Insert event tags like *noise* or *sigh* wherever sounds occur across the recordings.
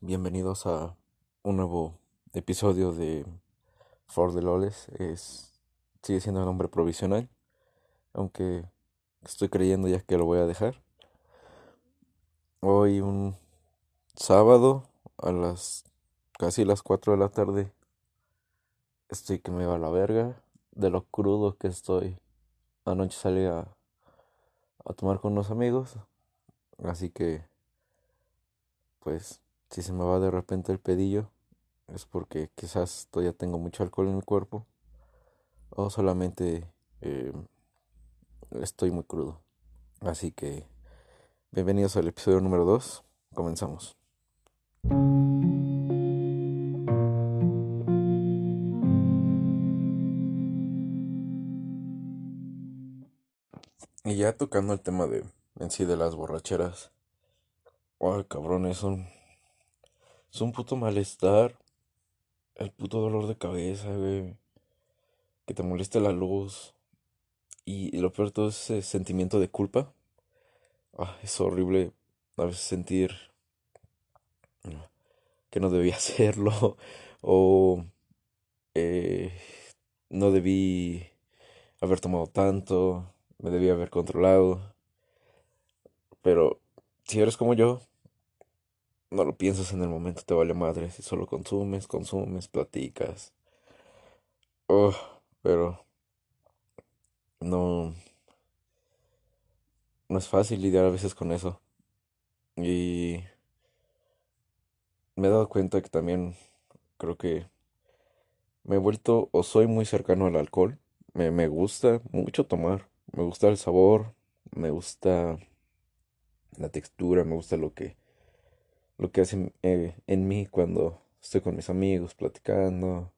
Bienvenidos a un nuevo episodio de For the Loles. Es, sigue siendo el nombre provisional, aunque estoy creyendo ya que lo voy a dejar. Hoy un sábado a las casi las 4 de la tarde estoy que me va a la verga de lo crudo que estoy. Anoche salí a, a tomar con unos amigos, así que pues si se me va de repente el pedillo es porque quizás todavía tengo mucho alcohol en mi cuerpo o solamente eh, estoy muy crudo. Así que bienvenidos al episodio número 2. Comenzamos. Y ya tocando el tema de en sí de las borracheras. Ay, cabrón, es un. Es un puto malestar. El puto dolor de cabeza. Que te moleste la luz. Y, lo peor de todo es ese sentimiento de culpa. Ah, es horrible a veces sentir que no debía *laughs* hacerlo. O eh, no debí haber tomado tanto. Me debía haber controlado. Pero si eres como yo, no lo piensas en el momento, te vale madre. Si solo consumes, consumes, platicas. Oh, pero no, no es fácil lidiar a veces con eso. Y me he dado cuenta que también creo que me he vuelto o soy muy cercano al alcohol. Me, me gusta mucho tomar. Me gusta el sabor. Me gusta la textura. Me gusta lo que lo que hace eh, en mí cuando estoy con mis amigos platicando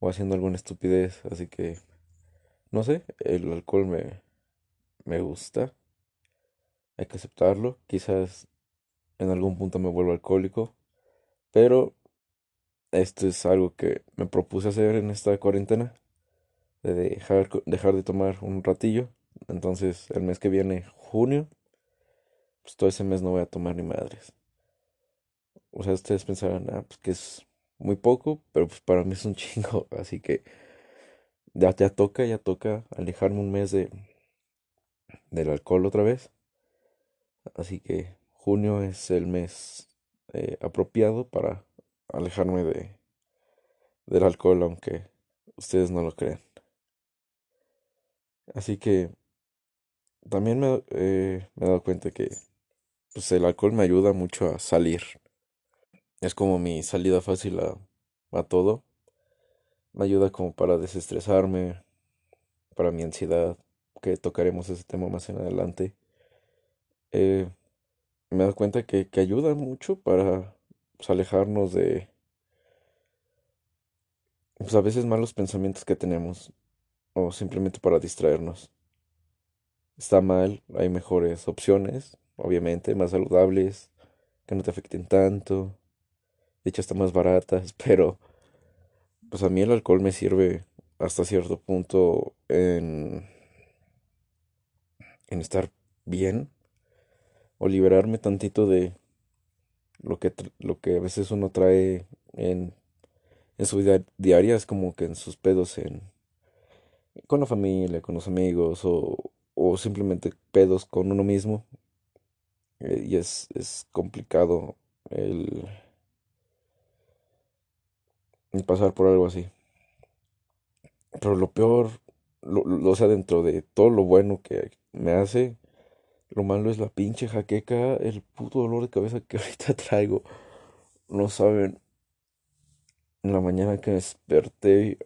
o haciendo alguna estupidez. Así que, no sé, el alcohol me, me gusta. Hay que aceptarlo. Quizás en algún punto me vuelvo alcohólico. Pero esto es algo que me propuse hacer en esta cuarentena. De dejar, dejar de tomar un ratillo. Entonces el mes que viene, junio, pues todo ese mes no voy a tomar ni madres. O sea, ustedes pensarán, ah, pues que es muy poco, pero pues para mí es un *laughs* chingo. Así que ya, ya toca, ya toca alejarme un mes de, del alcohol otra vez. Así que junio es el mes eh, apropiado para alejarme de, del alcohol, aunque ustedes no lo crean. Así que también me, eh, me he dado cuenta que pues, el alcohol me ayuda mucho a salir. Es como mi salida fácil a, todo. Me ayuda como para desestresarme, para mi ansiedad, que tocaremos ese tema más en adelante. Eh, me dado cuenta que, que ayuda mucho para pues, alejarnos de pues, a veces malos pensamientos que tenemos o simplemente para distraernos. Está mal, hay mejores opciones, obviamente, más saludables, que no te afecten tanto de hecho, están más baratas, *laughs* pero pues a mí el alcohol me sirve hasta cierto punto en, en estar bien o liberarme tantito de lo que, lo que a veces uno trae en, en su vida diaria, es como que en sus pedos en, con la familia, con los amigos o, o simplemente pedos con uno mismo. Eh, y es, es complicado el pasar por algo así. Pero lo peor, lo, lo, sea, dentro de todo lo bueno que me hace, lo malo es la pinche jaqueca, el puto dolor de cabeza que *laughs* ahorita traigo. No saben, en la mañana que desperté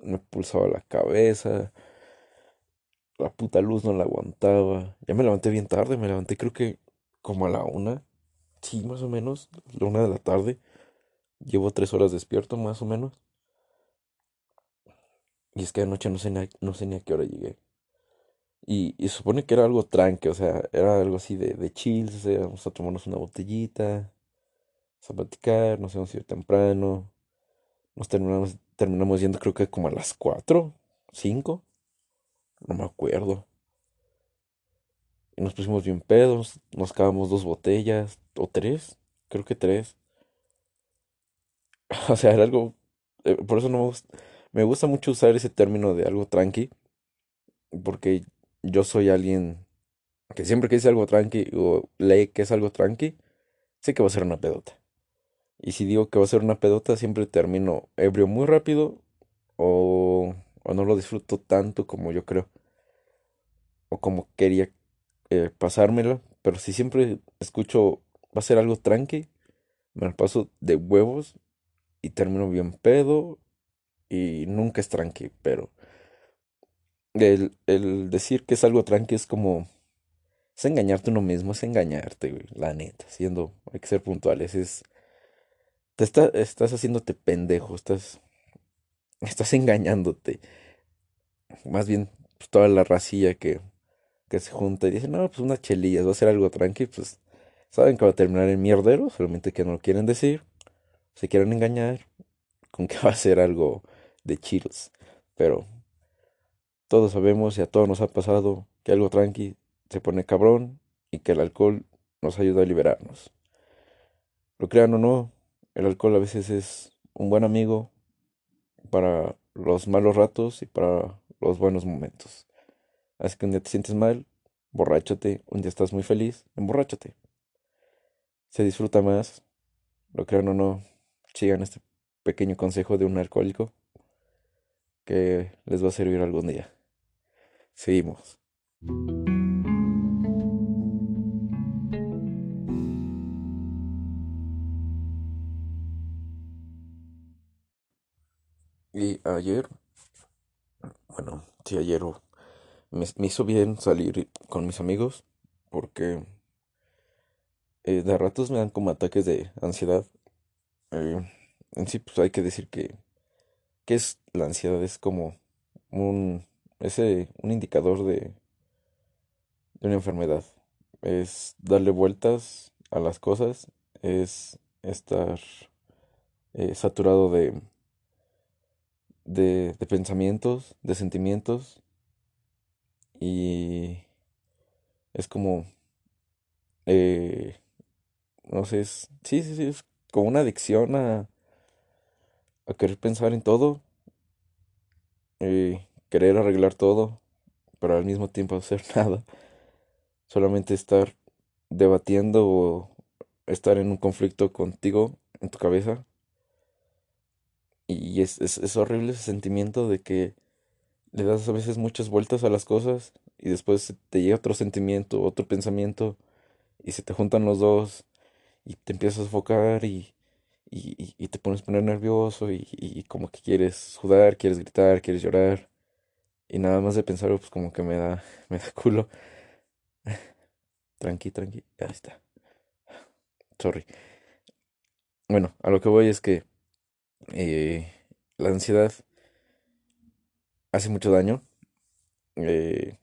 me pulsaba la cabeza, la puta luz no la aguantaba. Ya me levanté bien tarde, me levanté creo que como a la una, sí, más o menos, la una de la tarde. Llevo tres horas despierto, más o menos. Y es que anoche no sé, ni, no sé ni a qué hora llegué. Y, y supone que era algo tranque, o sea, era algo así de, de chill, o sea, vamos a tomarnos una botellita, vamos a platicar, nos vamos a ir temprano. Nos terminamos, terminamos yendo creo que como a las cuatro, cinco, no me acuerdo. Y nos pusimos bien pedos, nos acabamos dos botellas o tres, creo que tres. *laughs* O sea, era algo, eh, por eso no me gusta, me gusta mucho usar ese término de algo tranqui, porque yo soy alguien que siempre que dice algo tranqui o lee que es algo tranqui, sé que va a ser una pedota. Y si digo que va a ser una pedota, siempre termino ebrio muy rápido o, o no lo disfruto tanto como yo creo o como quería eh, pasármela. Pero si siempre escucho va a ser algo tranqui, me lo paso de huevos y termino bien pedo y nunca es tranqui, pero el, el decir que es algo tranqui es como es engañarte uno mismo, es engañarte, güey, la neta, siendo, hay que ser puntuales, es, te está, estás haciéndote pendejo, estás, estás engañándote, más bien pues, toda la racilla que, que se junta y dice, no, pues unas chelillas, va a ser algo tranqui, pues saben que va a terminar en mierdero, solamente que no lo quieren decir, se quieren engañar con que *laughs* va a ser algo de chilos, pero todos sabemos y a todos nos ha pasado que algo tranqui se pone cabrón y que el alcohol nos ayuda a liberarnos. Lo crean o no, el alcohol a veces es un buen amigo para los malos ratos y para los buenos momentos. Así que un día te sientes mal, borráchate, un día estás muy feliz, emborráchate. Se disfruta más, lo crean o no, sigan este pequeño consejo de un alcohólico que les va a servir algún día. Seguimos. Y ayer, bueno, sí, ayer me, hizo bien salir con mis amigos porque eh, de ratos me dan como ataques de ansiedad. Eh, en sí, pues hay que decir que, que es la ansiedad, es como un, ese, un indicador de, de una enfermedad. Es darle vueltas a las cosas, es estar eh, saturado de de, de pensamientos, de sentimientos y es como, eh, no sé, es, sí, sí, sí, es como una adicción a, a querer pensar en todo, eh, querer arreglar todo, pero al mismo tiempo hacer *laughs* nada, solamente estar debatiendo o estar en un conflicto contigo en tu cabeza. Y es, es, es horrible ese sentimiento de que le das a veces muchas vueltas a las cosas y después te llega otro sentimiento, otro pensamiento y se te juntan los dos y te empiezas a sofocar y, y, y te pones a poner nervioso y, y como que quieres sudar, quieres gritar, quieres llorar y nada más de pensarlo pues como que me da, *laughs* me da culo. Tranqui, tranqui, ya está. Sorry. Bueno, a lo que voy es que eh, la ansiedad hace mucho daño. eh,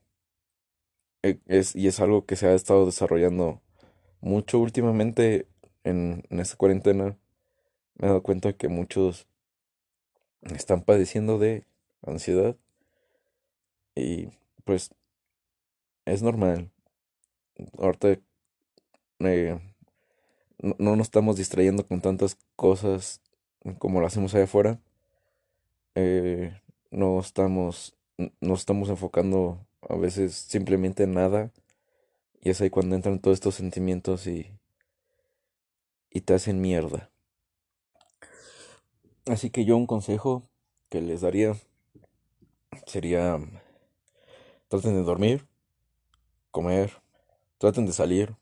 e- es, y es algo que se ha estado desarrollando mucho últimamente en, esta cuarentena. Me he dado cuenta que muchos están padeciendo de ansiedad y pues es normal. Ahorita no, no nos estamos distrayendo con tantas cosas como lo hacemos allá afuera. eh, no estamos, n- no estamos enfocando a veces simplemente en nada. Y es ahí cuando entran todos estos sentimientos y, y te hacen mierda. Así que yo un consejo que les daría sería traten de dormir, comer, traten de salir.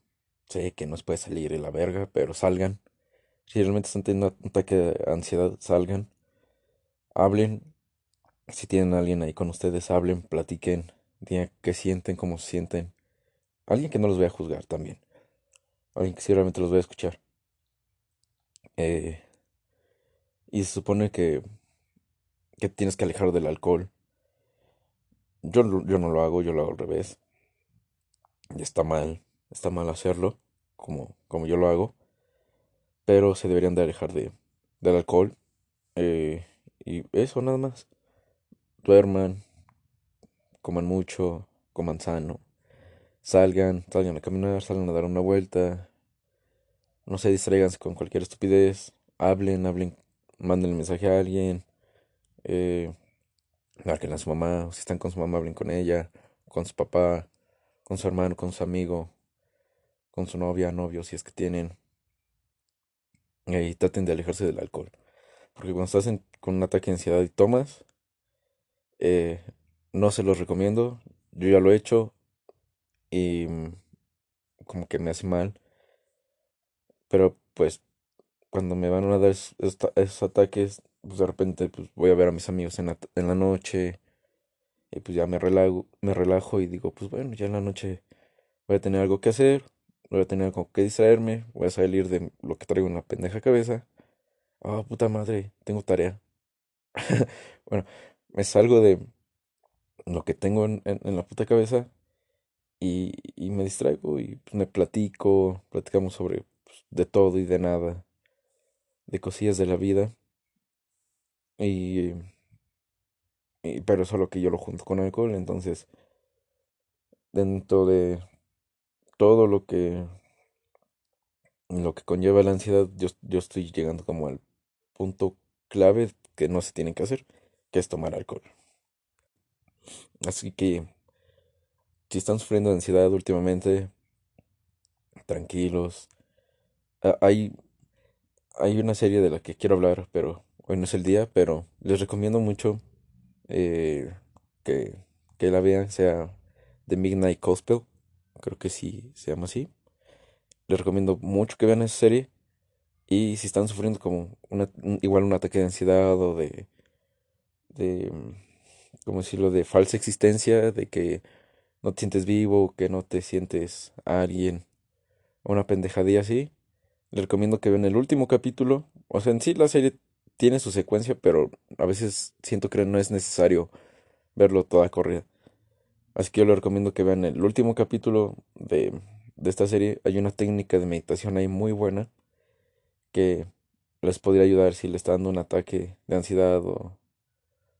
Sé que no se puede salir en la verga, pero salgan. Si realmente están teniendo un ataque de ansiedad, salgan, hablen. Si tienen a alguien ahí con ustedes, hablen, platiquen, digan qué sienten, cómo se sienten. Alguien que no los vaya a juzgar también. Alguien que sí realmente los vaya a escuchar. Eh, y se supone que, que tienes que alejar del alcohol. Yo, yo no lo hago, yo lo hago al revés. Y está mal, está mal hacerlo, como, como yo lo hago. Pero se deberían de alejar de, del alcohol. eh, y eso nada más. Duerman, coman mucho, coman sano. Salgan, salgan a caminar, salgan a dar una vuelta. No se distraigan con cualquier estupidez, hablen, hablen, manden el mensaje a alguien, eh, a su mamá, si están con su mamá, hablen con ella, con su papá, con su hermano, con su amigo, con su novia, novio, si es que tienen. Y traten de alejarse del alcohol. Porque cuando estás con un ataque de ansiedad y tomas, eh, no se los recomiendo. Yo ya lo he hecho y mm, como que me hace mal. Pero pues cuando me van a dar esos, ataques, pues de repente pues, voy a ver a mis amigos en la, en la noche y pues ya me relajo, me relajo y digo, pues bueno, ya en la noche voy a tener algo que hacer, voy a tener algo que distraerme, voy a salir de lo que traigo en la pendeja cabeza. Ah, puta madre, tengo tarea. *laughs* bueno, me salgo de lo que tengo en, la puta cabeza y, y, me distraigo y pues, me platico, platicamos sobre de todo y de nada, de cosillas de la vida. Y, pero solo que yo lo junto con alcohol, entonces dentro de todo lo que lo que conlleva la ansiedad, yo, yo estoy llegando como al punto clave que no se tiene que hacer, que es tomar alcohol. Así que si están sufriendo de ansiedad últimamente, tranquilos. Ah, hay, hay una serie de la que quiero hablar, pero hoy no es el día, pero les recomiendo mucho eh, que, que la vean, sea The Midnight Gospel, creo que sí se llama así. Les recomiendo mucho que vean esa serie. Y si están sufriendo como una, igual un ataque de ansiedad o de, de, ¿cómo decirlo?, de falsa existencia, de que no te sientes vivo, que no te sientes alguien, una pendejadilla así, les recomiendo que vean el último capítulo. O sea, en sí la serie tiene su secuencia, pero a veces siento que no es necesario verlo toda corrida. Así que yo les recomiendo que vean el último capítulo de, de esta serie. Hay una técnica de meditación ahí muy buena que les podría ayudar si le está dando un ataque de ansiedad o,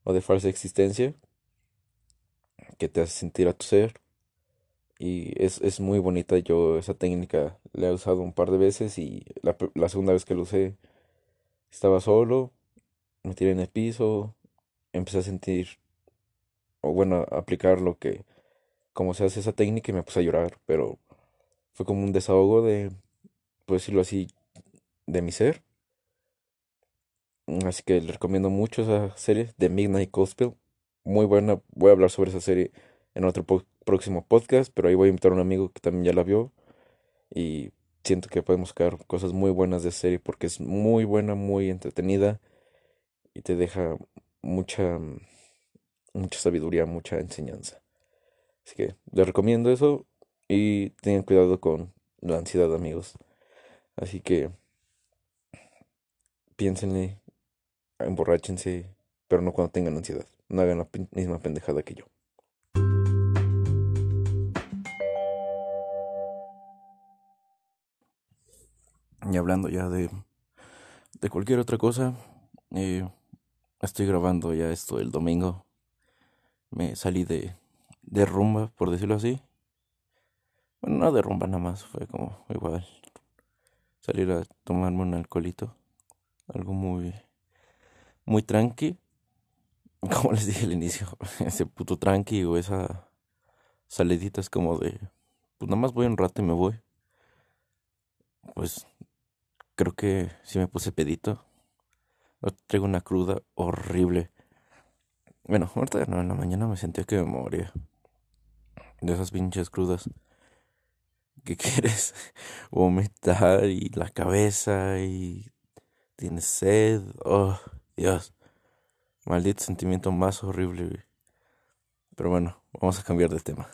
o de falsa existencia que te hace sentir a tu ser. Y es, es muy bonita. Yo esa técnica la he usado un par de veces y la, la segunda vez que lo usé estaba solo, me tiré en el piso, empecé a sentir, o bueno, a aplicar lo que, como se hace esa técnica y me puse a llorar, pero fue como un desahogo de, por decirlo así, de mi ser. Así que les recomiendo mucho esa serie de Midnight Gospel. Muy buena. Voy a hablar sobre esa serie en otro próximo podcast, pero ahí voy a invitar a un amigo que también ya la vio. Y siento que podemos sacar cosas muy buenas de serie porque es muy buena, muy entretenida y te deja mucha, mucha sabiduría, mucha enseñanza. Así que les recomiendo eso y tengan cuidado con la ansiedad, amigos. Así que piénsenle, emborráchense, pero no cuando tengan ansiedad. No hagan la misma pendejada que yo. Y hablando ya de, de cualquier otra cosa, estoy grabando ya esto el domingo. Me salí de, de rumba, por decirlo así. Bueno, no de rumba nada más, fue como igual. Salir a tomarme un alcoholito algo muy, muy tranqui. *laughs* Como les dije al inicio, *laughs* ese puto tranqui o esa salidita es como de, pues nada más voy un rato y me voy. Pues creo que si me puse pedito. Traigo una cruda horrible. Bueno, ahorita no, en la mañana me sentía que me moría. De esas pinches crudas. que *laughs* quieres? Vomitar y la cabeza y tienes sed. Oh, Dios. Maldito sentimiento más horrible. Pero bueno, vamos a cambiar de tema.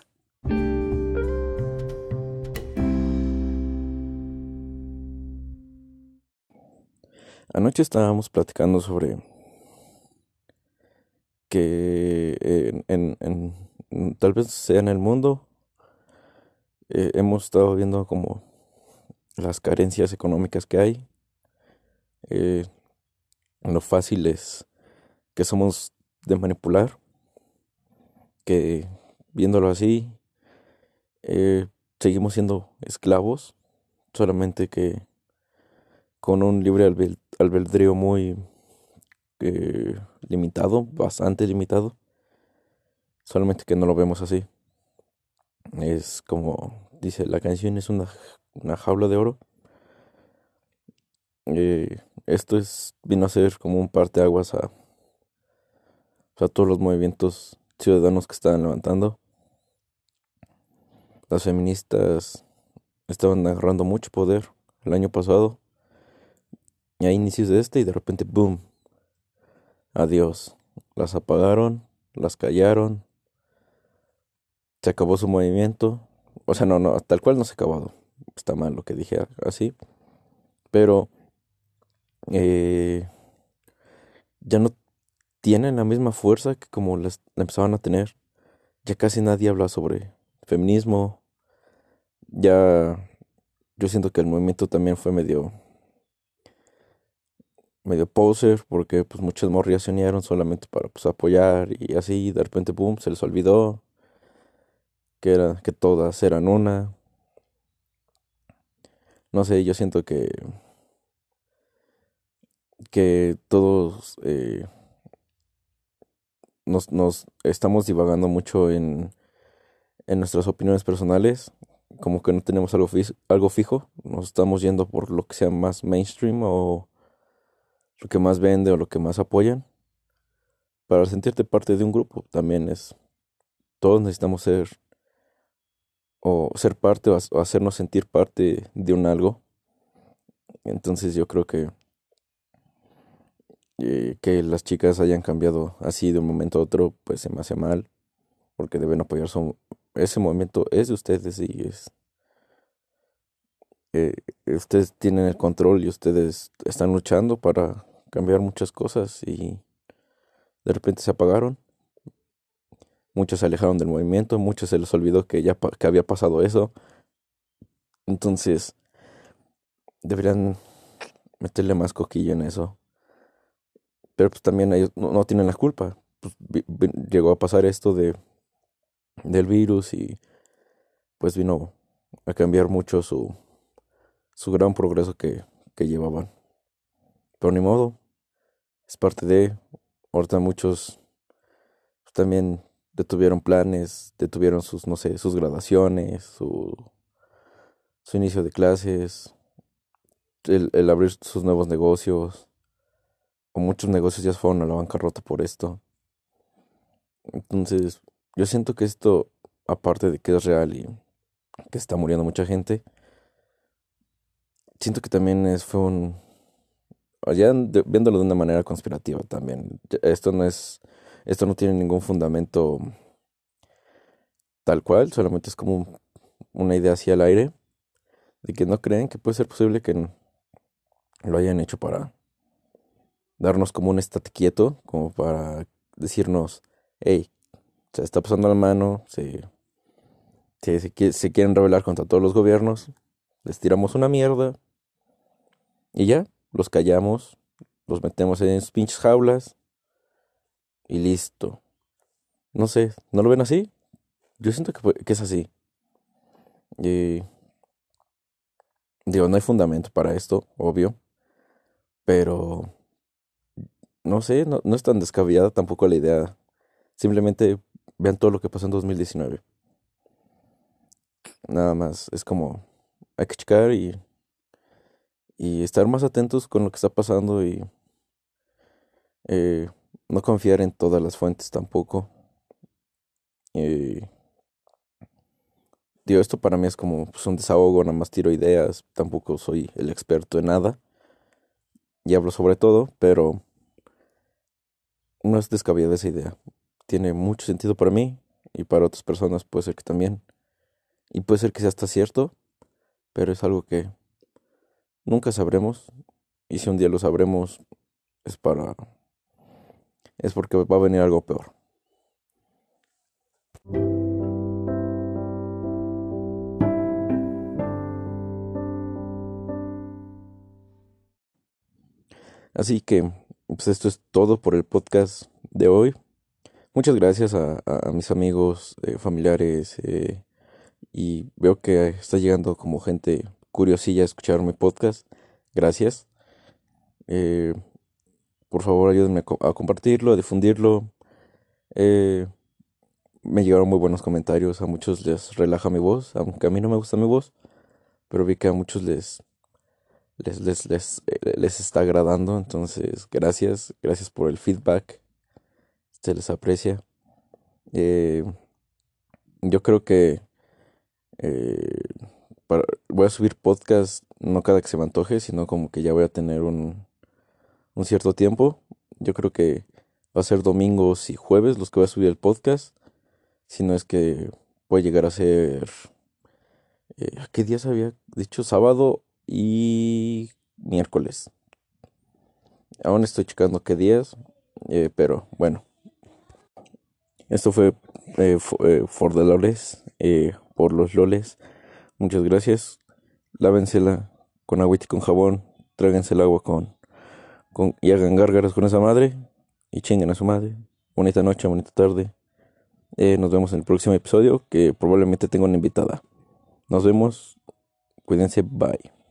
Anoche estábamos platicando sobre que en, tal vez sea en el mundo eh, hemos estado viendo como las carencias económicas que hay eh, lo fácil es que somos de manipular, que viéndolo así, eh, seguimos siendo esclavos, solamente que con un libre albedrío muy eh, limitado, bastante limitado. Solamente que no lo vemos así. Es como dice la canción, es una, una jaula de oro. Eh, esto es, vino a ser como un parteaguas a, a todos los movimientos ciudadanos que estaban levantando. Las feministas estaban agarrando mucho poder el año pasado. Inicios de este y de repente, ¡boom! Adiós. Las apagaron, las callaron. Se acabó su movimiento. O sea, no, no, tal cual no se ha acabado. Está mal lo que dije así. Pero eh, ya no tienen la misma fuerza que como la empezaban a tener. Ya casi nadie habla sobre feminismo. Ya yo siento que el movimiento también fue medio medio poser porque pues muchas morrias se unieron solamente para pues apoyar y así de repente boom se les olvidó que era que todas eran una. No sé yo siento que que todos eh, nos, nos, estamos divagando mucho en, en nuestras opiniones personales, como que no tenemos algo, algo fijo, nos estamos yendo por lo que sea más mainstream o lo que más vende o lo que más apoyan. Para sentirte parte de un grupo también es, todos necesitamos ser o ser parte o hacernos sentir parte de un algo. Entonces yo creo que eh, que las chicas hayan cambiado así de un momento a otro, pues se me hace mal, porque deben apoyar su, ese movimiento es de ustedes y es eh, ustedes tienen el control y ustedes están luchando para cambiar muchas cosas y de repente se apagaron. Muchos se alejaron del movimiento, muchos se les olvidó que ya que había pasado eso. Entonces, deberían meterle más coquillo en eso pero pues también ellos no, tienen la culpa. Pues, llegó a pasar esto de del virus y pues vino a cambiar mucho su, su gran progreso que, que llevaban. Pero ni modo, es parte de, ahorita muchos pues, también detuvieron planes, detuvieron sus, no sé, sus graduaciones, su, su inicio de clases, el, el abrir sus nuevos negocios, o muchos negocios ya fueron a la bancarrota por esto. Entonces, yo siento que esto, aparte de que es real y que está muriendo mucha gente, siento que también es, fue un... Ya viéndolo de una manera conspirativa también. Esto no es... Esto no tiene ningún fundamento tal cual, solamente es como una idea así al aire, de que no creen que puede ser posible que lo hayan hecho para darnos como un estate quieto, como para decirnos, hey, se está pasando la mano, se, se, quieren rebelar contra todos los gobiernos, les tiramos una mierda y ya, los callamos, los metemos en sus pinches jaulas y listo. No sé, ¿no lo ven así? Yo siento que, que es así. Y, digo, no hay fundamento para esto, obvio, pero no sé, no, no es tan descabellada tampoco la idea. Simplemente vean todo lo que pasó en 2019. Nada más, es como, hay que checar y, y estar más atentos con lo que está pasando y eh, no confiar en todas las fuentes tampoco. Eh, digo, esto para mí es como pues, un desahogo, nada más tiro ideas, tampoco soy el experto en nada y hablo sobre todo, pero no es descabellada esa idea. Tiene mucho sentido para mí y para otras personas puede ser que también. Y puede ser que sea hasta cierto, pero es algo que nunca sabremos. Y si un día lo sabremos, es para. es porque va a venir algo peor. Así que pues esto es todo por el podcast de hoy. Muchas gracias a, mis amigos, eh, familiares, eh, y veo que está llegando como gente curiosilla escuchar mi podcast. Gracias. Eh, por favor, ayúdenme a, co- a compartirlo, a difundirlo. Eh, me llegaron muy buenos comentarios, a muchos les relaja mi voz, aunque a mí no me gusta mi voz, pero vi que a muchos les, les, les, les, eh, les está agradando, entonces gracias, gracias por el feedback, se les aprecia. Eh, yo creo que para- voy a subir podcast no cada que se me antoje, sino como que ya voy a tener un, un cierto tiempo. Yo creo que va a ser domingos y jueves los que voy a subir el podcast, si no es que puede llegar a ser... eh, ¿qué días había dicho? Sábado y miércoles. Aún estoy checando qué días, eh, pero bueno. Esto fue eh, fo- eh, for the loles, por los loles. Muchas gracias. Lávensela con agüita y con jabón. Tráguense el agua con, con y hagan gárgaras con esa madre. Y chinguen a su madre. Bonita noche, bonita tarde. Eh, nos vemos en el próximo episodio que probablemente tenga una invitada. Nos vemos. Cuídense. Bye.